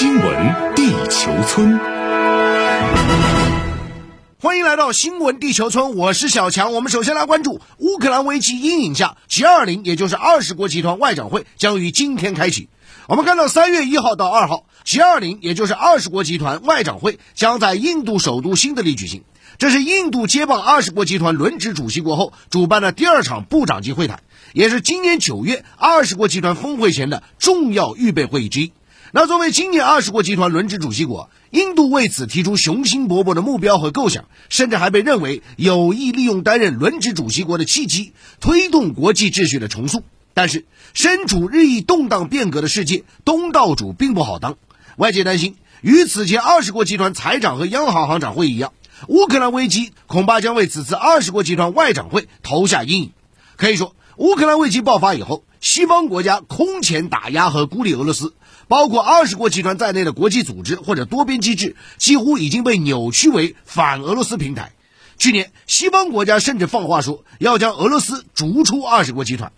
新闻地球村，欢迎来到新闻地球村，我是小强。我们首先来关注乌克兰危机阴影下，G20，也就是二十国集团外长会将于今天开启。我们看到三月一号到二号，G20，也就是二十国集团外长会将在印度首都新德里举行。这是印度接棒二十国集团轮值主席国后主办的第二场部长级会谈，也是今年九月二十国集团峰会前的重要预备会议之一。那作为今年二十国集团轮值主席国，印度为此提出雄心勃勃的目标和构想，甚至还被认为有意利用担任轮值主席国的契机，推动国际秩序的重塑。但是，身处日益动荡变革的世界，东道主并不好当。外界担心，与此前二十国集团财长和央行行长会一样。乌克兰危机恐怕将为此次二十国集团外长会投下阴影。可以说，乌克兰危机爆发以后，西方国家空前打压和孤立俄罗斯，包括二十国集团在内的国际组织或者多边机制，几乎已经被扭曲为反俄罗斯平台。去年，西方国家甚至放话说要将俄罗斯逐出二十国集团。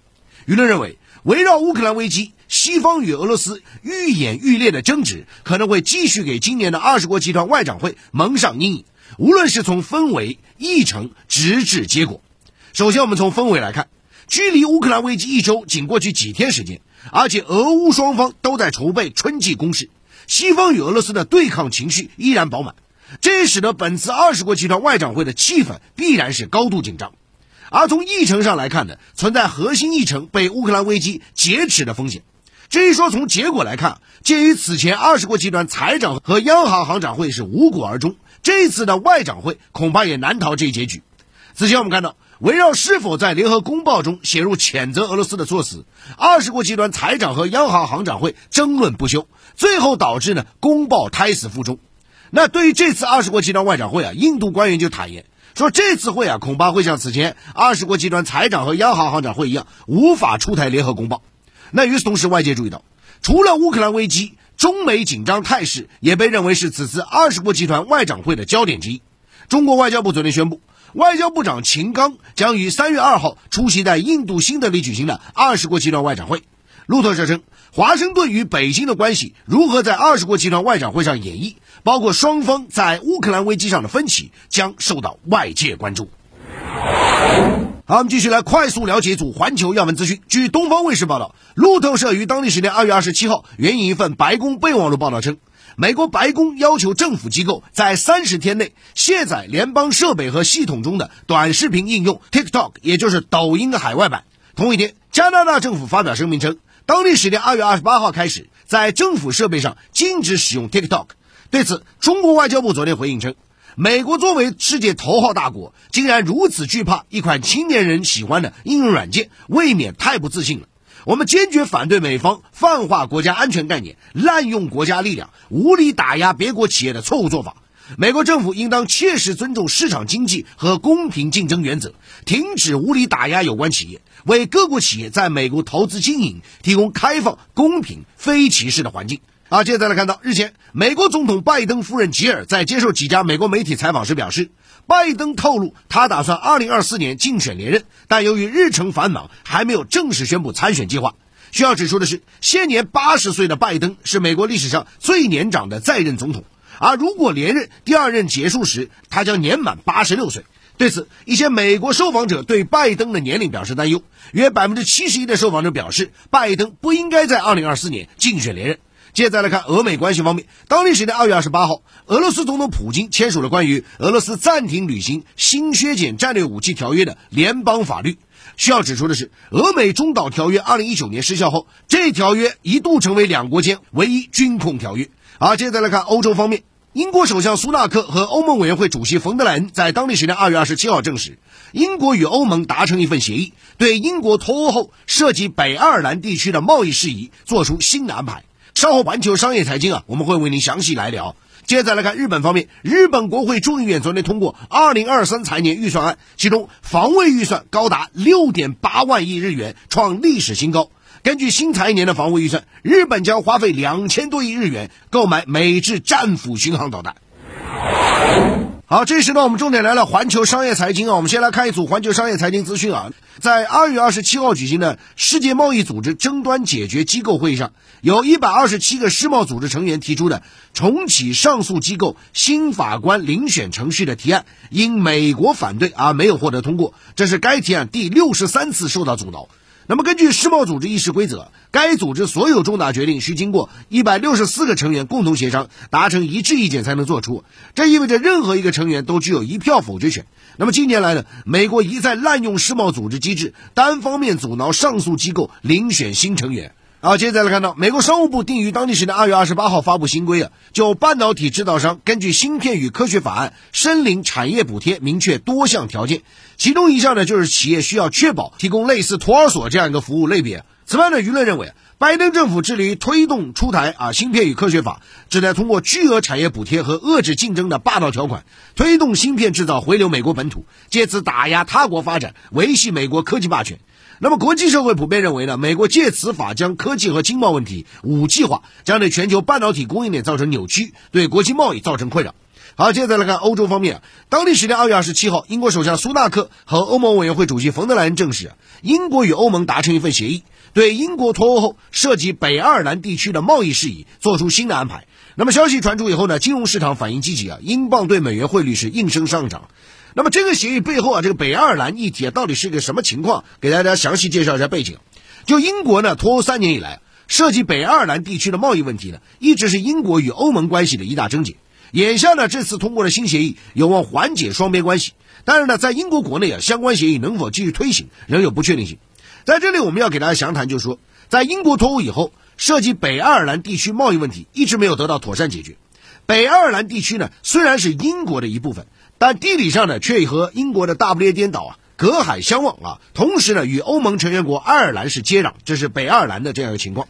舆论认为，围绕乌克兰危机，西方与俄罗斯愈演愈烈的争执，可能会继续给今年的二十国集团外长会蒙上阴影。无论是从氛围、议程，直至结果。首先，我们从氛围来看，距离乌克兰危机一周仅过去几天时间，而且俄乌双方都在筹备春季攻势，西方与俄罗斯的对抗情绪依然饱满，这也使得本次二十国集团外长会的气氛必然是高度紧张。而从议程上来看呢，存在核心议程被乌克兰危机劫持的风险。至于说从结果来看，鉴于此前二十国集团财长和央行行长会是无果而终。这次的外长会恐怕也难逃这一结局。此前我们看到，围绕是否在联合公报中写入谴责俄罗斯的措辞，二十国集团财长和央行行长会争论不休，最后导致呢公报胎死腹中。那对于这次二十国集团外长会啊，印度官员就坦言说，这次会啊恐怕会像此前二十国集团财长和央行行长会一样，无法出台联合公报。那与此同时，外界注意到，除了乌克兰危机。中美紧张态势也被认为是此次二十国集团外长会的焦点之一。中国外交部昨天宣布，外交部长秦刚将于三月二号出席在印度新德里举行的二十国集团外长会。路透社称，华盛顿与北京的关系如何在二十国集团外长会上演绎，包括双方在乌克兰危机上的分歧，将受到外界关注。好，我们继续来快速了解一组环球要闻资讯。据东方卫视报道，路透社于当地时间二月二十七号援引一份白宫备忘录报道称，美国白宫要求政府机构在三十天内卸载联邦设备和系统中的短视频应用 TikTok，也就是抖音的海外版。同一天，加拿大政府发表声明称，当地时间二月二十八号开始，在政府设备上禁止使用 TikTok。对此，中国外交部昨天回应称。美国作为世界头号大国，竟然如此惧怕一款青年人喜欢的应用软件，未免太不自信了。我们坚决反对美方泛化国家安全概念、滥用国家力量、无理打压别国企业的错误做法。美国政府应当切实尊重市场经济和公平竞争原则，停止无理打压有关企业，为各国企业在美国投资经营提供开放、公平、非歧视的环境。啊，接着再来看到，日前，美国总统拜登夫人吉尔在接受几家美国媒体采访时表示，拜登透露他打算2024年竞选连任，但由于日程繁忙，还没有正式宣布参选计划。需要指出的是，现年80岁的拜登是美国历史上最年长的在任总统，而如果连任，第二任结束时，他将年满86岁。对此，一些美国受访者对拜登的年龄表示担忧，约71%的受访者表示，拜登不应该在2024年竞选连任。接着来看俄美关系方面，当地时间二月二十八号，俄罗斯总统普京签署了关于俄罗斯暂停履行新削减战略武器条约的联邦法律。需要指出的是，俄美中导条约二零一九年失效后，这条约一度成为两国间唯一军控条约。而接着来看欧洲方面，英国首相苏纳克和欧盟委员会主席冯德莱恩在当地时间二月二十七号证实，英国与欧盟达成一份协议，对英国脱欧后涉及北爱尔兰地区的贸易事宜做出新的安排。稍后，环球商业财经啊，我们会为您详细来聊。接着来看日本方面，日本国会众议院昨天通过二零二三财年预算案，其中防卫预算高达六点八万亿日元，创历史新高。根据新财年的防卫预算，日本将花费两千多亿日元购买美制战斧巡航导弹。好，这时呢，我们重点来了环球商业财经啊。我们先来看一组环球商业财经资讯啊。在二月二十七号举行的世界贸易组织争端解决机构会议上，有一百二十七个世贸组织成员提出的重启上诉机构新法官遴选程序的提案，因美国反对而没有获得通过。这是该提案第六十三次受到阻挠。那么，根据世贸组织议事规则，该组织所有重大决定需经过一百六十四个成员共同协商，达成一致意见才能做出。这意味着任何一个成员都具有一票否决权。那么近年来呢，美国一再滥用世贸组织机制，单方面阻挠上诉机构遴选新成员。好，接着来看到，美国商务部定于当地时间二月二十八号发布新规啊，就半导体制造商根据芯片与科学法案申领产业补贴，明确多项条件，其中一项呢就是企业需要确保提供类似托儿所这样一个服务类别。此外呢，舆论认为，拜登政府致力于推动出台啊芯片与科学法，旨在通过巨额产业补贴和遏制竞争的霸道条款，推动芯片制造回流美国本土，借此打压他国发展，维系美国科技霸权。那么，国际社会普遍认为呢，美国借此法将科技和经贸问题武器化，将对全球半导体供应链造成扭曲，对国际贸易造成困扰。好，接着来看欧洲方面。当地时间二月二十七号，英国首相苏纳克和欧盟委员会主席冯德莱恩证实，英国与欧盟达成一份协议，对英国脱欧后涉及北爱尔兰地区的贸易事宜做出新的安排。那么，消息传出以后呢，金融市场反应积极啊，英镑对美元汇率是应声上涨。那么这个协议背后啊，这个北爱尔兰议题，到底是个什么情况？给大家详细介绍一下背景。就英国呢，脱欧三年以来，涉及北爱尔兰地区的贸易问题呢，一直是英国与欧盟关系的一大症结。眼下呢，这次通过的新协议有望缓解双边关系，但是呢，在英国国内啊，相关协议能否继续推行，仍有不确定性。在这里，我们要给大家详谈，就是说，在英国脱欧以后，涉及北爱尔兰地区贸易问题一直没有得到妥善解决。北爱尔兰地区呢，虽然是英国的一部分。但地理上呢，却和英国的大不列颠岛啊隔海相望啊，同时呢，与欧盟成员国爱尔兰是接壤，这是北爱尔兰的这样一个情况。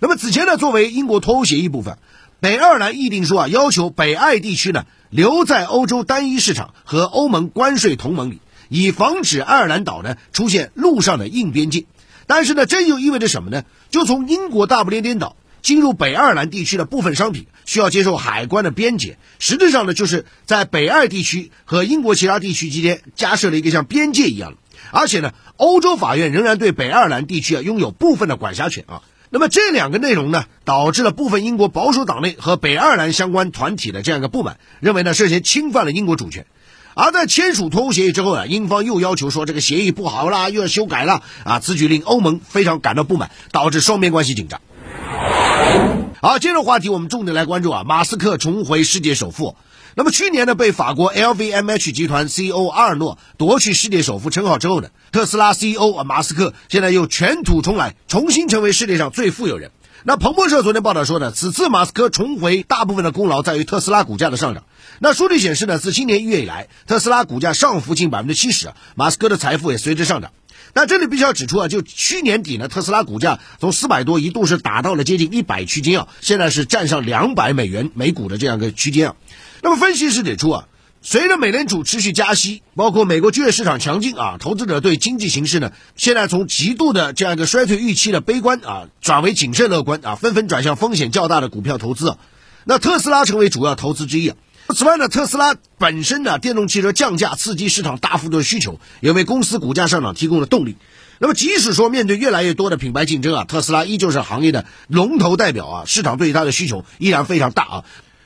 那么此前呢，作为英国脱欧协议部分，北爱尔兰议定书啊，要求北爱地区呢留在欧洲单一市场和欧盟关税同盟里，以防止爱尔兰岛呢出现陆上的硬边界。但是呢，这又意味着什么呢？就从英国大不列颠岛。进入北爱尔兰地区的部分商品需要接受海关的边检，实质上呢，就是在北爱地区和英国其他地区之间加设了一个像边界一样的。而且呢，欧洲法院仍然对北爱尔兰地区啊拥有部分的管辖权啊。那么这两个内容呢，导致了部分英国保守党内和北爱尔兰相关团体的这样一个不满，认为呢涉嫌侵犯了英国主权。而在签署脱欧协议之后啊，英方又要求说这个协议不好啦，又要修改了啊，此举令欧盟非常感到不满，导致双边关系紧张。好，接着话题，我们重点来关注啊，马斯克重回世界首富。那么去年呢，被法国 LVMH 集团 CEO 阿尔诺夺去世界首富称号之后呢，特斯拉 CEO 啊马斯克现在又卷土重来，重新成为世界上最富有人。那彭博社昨天报道说呢，此次马斯克重回，大部分的功劳在于特斯拉股价的上涨。那数据显示呢，自今年一月以来，特斯拉股价上浮近百分之七十，马斯克的财富也随之上涨。那这里必须要指出啊，就去年底呢，特斯拉股价从四百多一度是达到了接近一百区间啊，现在是站上两百美元每股的这样一个区间啊。那么分析师指出啊，随着美联储持续加息，包括美国就业市场强劲啊，投资者对经济形势呢，现在从极度的这样一个衰退预期的悲观啊，转为谨慎乐观啊，纷纷转向风险较大的股票投资啊。那特斯拉成为主要投资之一啊。此外呢，特斯拉本身呢电动汽车降价，刺激市场大幅度的需求，也为公司股价上涨提供了动力。那么，即使说面对越来越多的品牌竞争啊，特斯拉依旧是行业的龙头代表啊，市场对于它的需求依然非常大啊。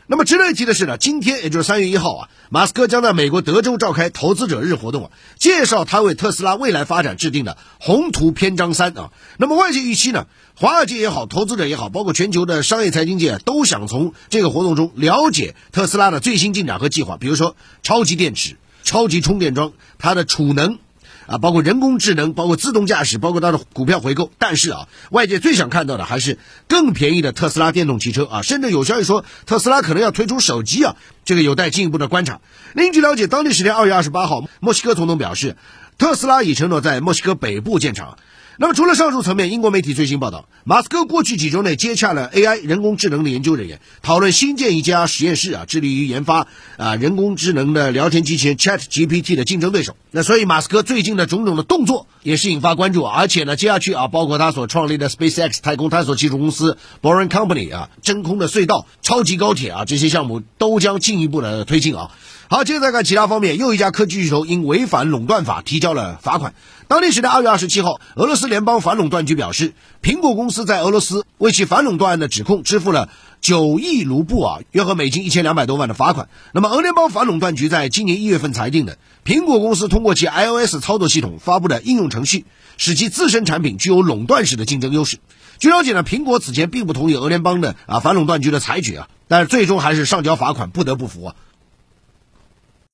那么值得一提的是呢，今天也就是三月一号啊，马斯克将在美国德州召开投资者日活动啊，介绍他为特斯拉未来发展制定的宏图篇章三啊。那么外界预期呢，华尔街也好，投资者也好，包括全球的商业财经界都想从这个活动中了解特斯拉的最新进展和计划，比如说超级电池、超级充电桩、它的储能。啊，包括人工智能，包括自动驾驶，包括它的股票回购。但是啊，外界最想看到的还是更便宜的特斯拉电动汽车啊，甚至有消息说特斯拉可能要推出手机啊，这个有待进一步的观察。另据了解，当地时间二月二十八号，墨西哥总统表示，特斯拉已承诺在墨西哥北部建厂。那么，除了上述层面，英国媒体最新报道，马斯克过去几周内接洽了 AI 人工智能的研究人员，讨论新建一家实验室啊，致力于研发啊人工智能的聊天机器人 Chat GPT 的竞争对手。那所以，马斯克最近的种种的动作也是引发关注，而且呢，接下去啊，包括他所创立的 SpaceX 太空探索技术公司 Boring Company 啊，真空的隧道、超级高铁啊这些项目都将进一步的推进啊。好，接着再看其他方面，又一家科技巨头因违反垄断法提交了罚款。当地时间二月二十七号，俄罗斯联邦反垄断局表示，苹果公司在俄罗斯为其反垄断案的指控支付了九亿卢布啊，约合美金一千两百多万的罚款。那么，俄联邦反垄断局在今年一月份裁定的，苹果公司通过其 iOS 操作系统发布的应用程序，使其自身产品具有垄断式的竞争优势。据了解呢，苹果此前并不同意俄联邦的啊反垄断局的裁决啊，但是最终还是上交罚款，不得不服啊。